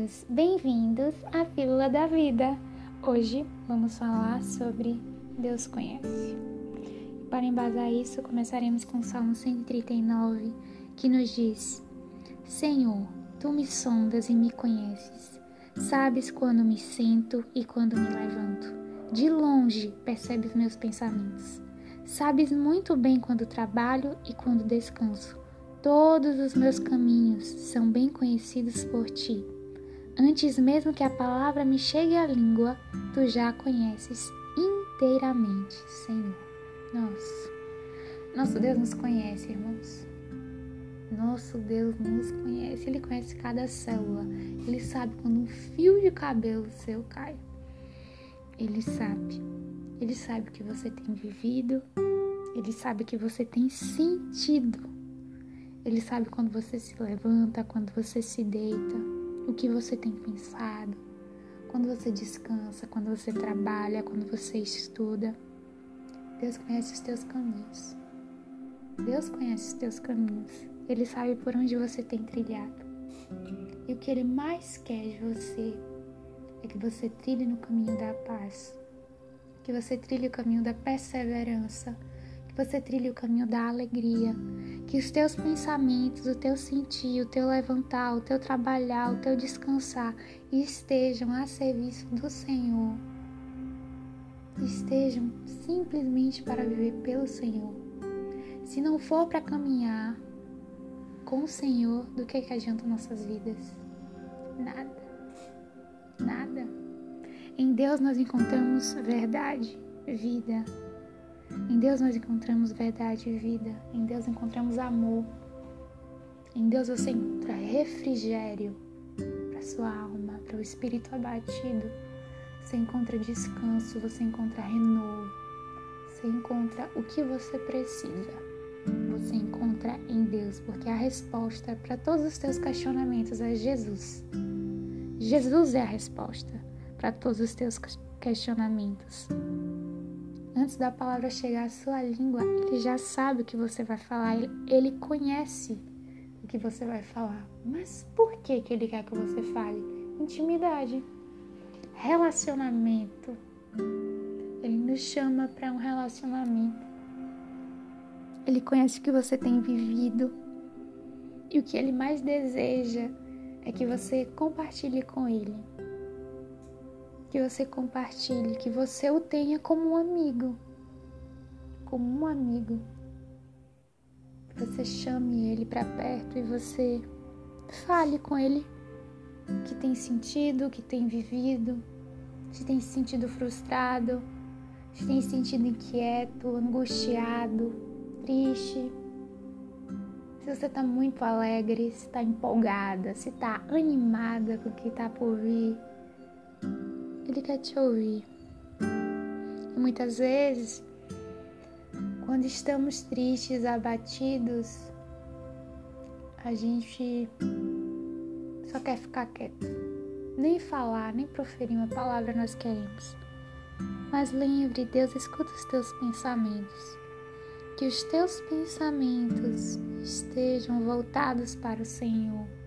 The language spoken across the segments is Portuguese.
amados, bem-vindos à Pílula da Vida. Hoje vamos falar sobre Deus conhece. Para embasar isso, começaremos com o Salmo 139, que nos diz: Senhor, tu me sondas e me conheces. Sabes quando me sento e quando me levanto. De longe percebes meus pensamentos. Sabes muito bem quando trabalho e quando descanso. Todos os meus caminhos são bem conhecidos por ti. Antes mesmo que a palavra me chegue à língua, tu já a conheces inteiramente, Senhor. Nossa, nosso Deus nos conhece, irmãos. Nosso Deus nos conhece, Ele conhece cada célula. Ele sabe quando um fio de cabelo seu cai. Ele sabe. Ele sabe o que você tem vivido. Ele sabe o que você tem sentido. Ele sabe quando você se levanta, quando você se deita, o que você tem pensado, quando você descansa, quando você trabalha, quando você estuda. Deus conhece os teus caminhos. Deus conhece os teus caminhos. Ele sabe por onde você tem trilhado. E o que ele mais quer de você é que você trilhe no caminho da paz, que você trilhe o caminho da perseverança que você trilhe o caminho da alegria, que os teus pensamentos, o teu sentir, o teu levantar, o teu trabalhar, o teu descansar estejam a serviço do Senhor. Estejam simplesmente para viver pelo Senhor. Se não for para caminhar com o Senhor, do que, que adianta nossas vidas? Nada. Nada. Em Deus nós encontramos verdade, vida, em Deus nós encontramos verdade e vida. Em Deus encontramos amor. Em Deus você encontra refrigério para sua alma, para o espírito abatido. Você encontra descanso, você encontra renovo. Você encontra o que você precisa. Você encontra em Deus, porque a resposta para todos os teus questionamentos é Jesus. Jesus é a resposta para todos os teus questionamentos. Antes da palavra chegar à sua língua, ele já sabe o que você vai falar, ele conhece o que você vai falar. Mas por que, que ele quer que você fale? Intimidade, relacionamento. Ele nos chama para um relacionamento. Ele conhece o que você tem vivido e o que ele mais deseja é que você compartilhe com ele que você compartilhe, que você o tenha como um amigo, como um amigo. Que você chame ele para perto e você fale com ele o que tem sentido, o que tem vivido, se tem se sentido frustrado, se tem se sentido inquieto, angustiado, triste. Se você está muito alegre, se está empolgada, se está animada com o que está por vir ele quer te ouvir. E muitas vezes, quando estamos tristes, abatidos, a gente só quer ficar quieto. Nem falar, nem proferir uma palavra nós queremos. Mas lembre, Deus escuta os teus pensamentos. Que os teus pensamentos estejam voltados para o Senhor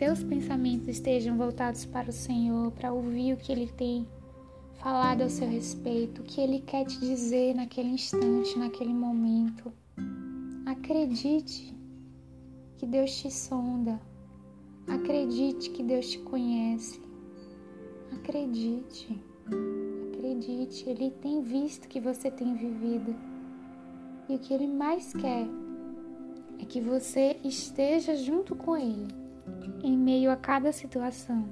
teus pensamentos estejam voltados para o Senhor, para ouvir o que Ele tem falado ao seu respeito, o que Ele quer te dizer naquele instante, naquele momento. Acredite que Deus te sonda. Acredite que Deus te conhece. Acredite. Acredite, Ele tem visto que você tem vivido. E o que Ele mais quer é que você esteja junto com Ele em meio a cada situação.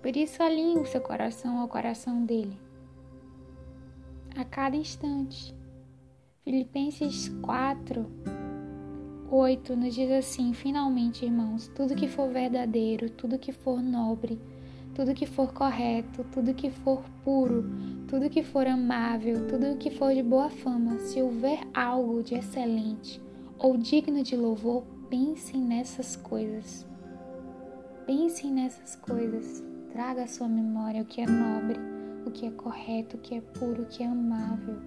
Por isso, alinhe o seu coração ao coração dele. A cada instante. Filipenses 4, 8 nos diz assim: finalmente, irmãos, tudo que for verdadeiro, tudo que for nobre, tudo que for correto, tudo que for puro, tudo que for amável, tudo que for de boa fama, se houver algo de excelente ou digno de louvor, Pensem nessas coisas. Pensem nessas coisas. Traga à sua memória o que é nobre, o que é correto, o que é puro, o que é amável.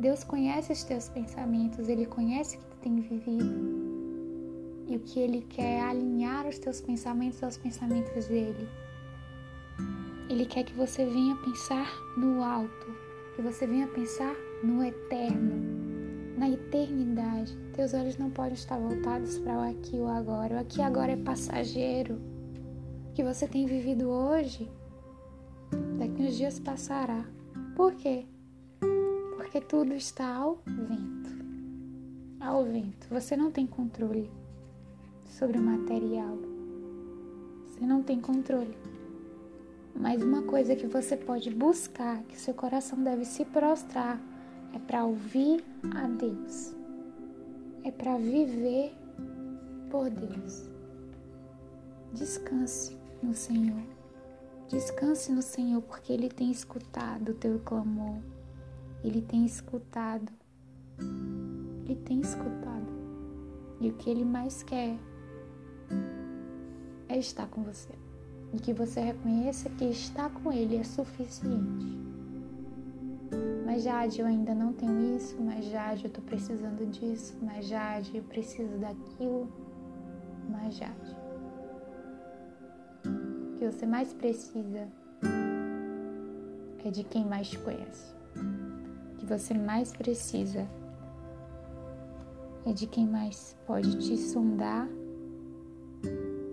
Deus conhece os teus pensamentos, Ele conhece o que tu tem vivido. E o que Ele quer é alinhar os teus pensamentos aos pensamentos dele. Ele quer que você venha pensar no alto, que você venha pensar no eterno, na eternidade. Teus olhos não podem estar voltados para o aqui e o agora. O aqui agora é passageiro. O que você tem vivido hoje, daqui uns dias passará. Por quê? Porque tudo está ao vento. Ao vento. Você não tem controle sobre o material. Você não tem controle. Mas uma coisa que você pode buscar, que seu coração deve se prostrar, é para ouvir a Deus. É para viver por Deus. Descanse no Senhor. Descanse no Senhor, porque Ele tem escutado o teu clamor. Ele tem escutado. Ele tem escutado. E o que Ele mais quer é estar com você. E que você reconheça que estar com Ele é suficiente. Mas Jade, eu ainda não tenho isso, mas Jade, eu tô precisando disso, mas Jade, eu preciso daquilo, mas Jade. O que você mais precisa é de quem mais te conhece. O que você mais precisa é de quem mais pode te sondar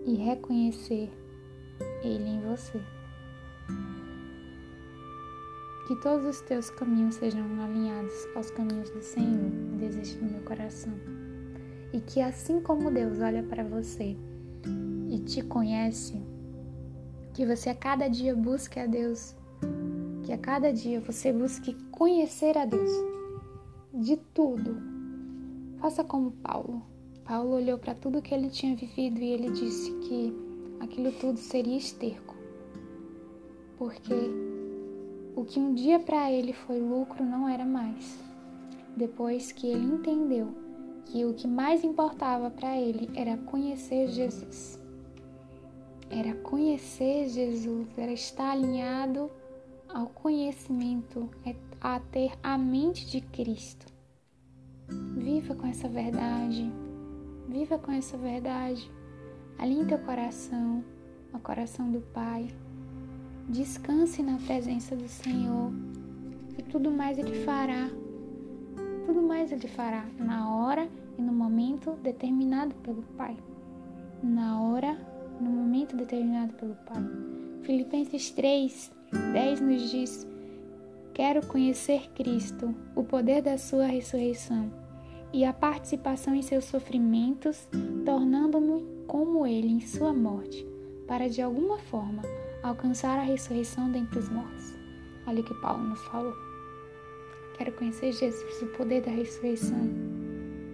e reconhecer Ele em você. Que todos os teus caminhos sejam alinhados aos caminhos do Senhor, desejo no meu coração. E que assim como Deus olha para você e te conhece, que você a cada dia busque a Deus, que a cada dia você busque conhecer a Deus de tudo. Faça como Paulo Paulo olhou para tudo que ele tinha vivido e ele disse que aquilo tudo seria esterco. Porque o que um dia para ele foi lucro não era mais. Depois que ele entendeu que o que mais importava para ele era conhecer Jesus. Era conhecer Jesus, era estar alinhado ao conhecimento, é a ter a mente de Cristo. Viva com essa verdade, Viva com essa verdade. Alinhe teu coração ao coração do Pai. Descanse na presença do Senhor. E tudo mais Ele fará. Tudo mais Ele fará na hora e no momento determinado pelo Pai. Na hora, no momento determinado pelo Pai. Filipenses 3, 10 nos diz: Quero conhecer Cristo, o poder da Sua ressurreição e a participação em seus sofrimentos, tornando-me como ele em sua morte, para de alguma forma alcançar a ressurreição dentre os mortos. Olha o que Paulo nos falou. Quero conhecer Jesus, o poder da ressurreição.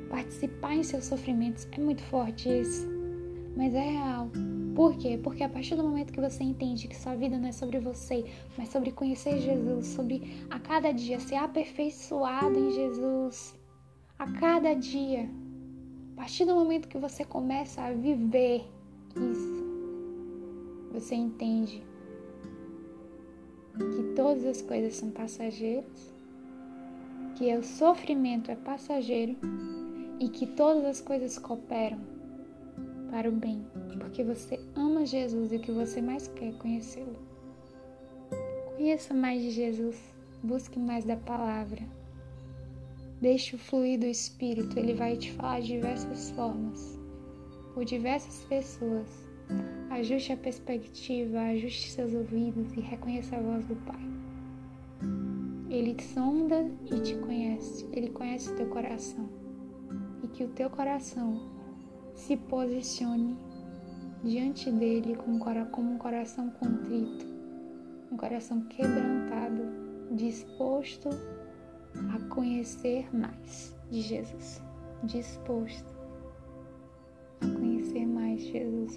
Participar em seus sofrimentos é muito forte isso, mas é real. Por quê? Porque a partir do momento que você entende que sua vida não é sobre você, mas sobre conhecer Jesus, sobre a cada dia ser aperfeiçoado em Jesus, a cada dia. A partir do momento que você começa a viver isso, você entende que todas as coisas são passageiras, que o sofrimento é passageiro e que todas as coisas cooperam para o bem, porque você ama Jesus e o que você mais quer é conhecê-lo. Conheça mais de Jesus, busque mais da palavra. Deixe o fluir do Espírito, ele vai te falar de diversas formas, por diversas pessoas. Ajuste a perspectiva, ajuste seus ouvidos e reconheça a voz do Pai. Ele te sonda e te conhece, ele conhece o teu coração. E que o teu coração se posicione diante dele como um coração contrito, um coração quebrantado, disposto a conhecer mais de Jesus, disposto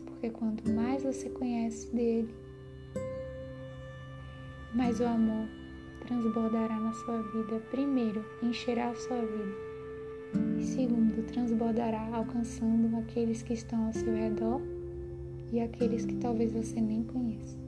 Porque quanto mais você conhece dele, mais o amor transbordará na sua vida. Primeiro, encherá a sua vida. E segundo, transbordará alcançando aqueles que estão ao seu redor e aqueles que talvez você nem conheça.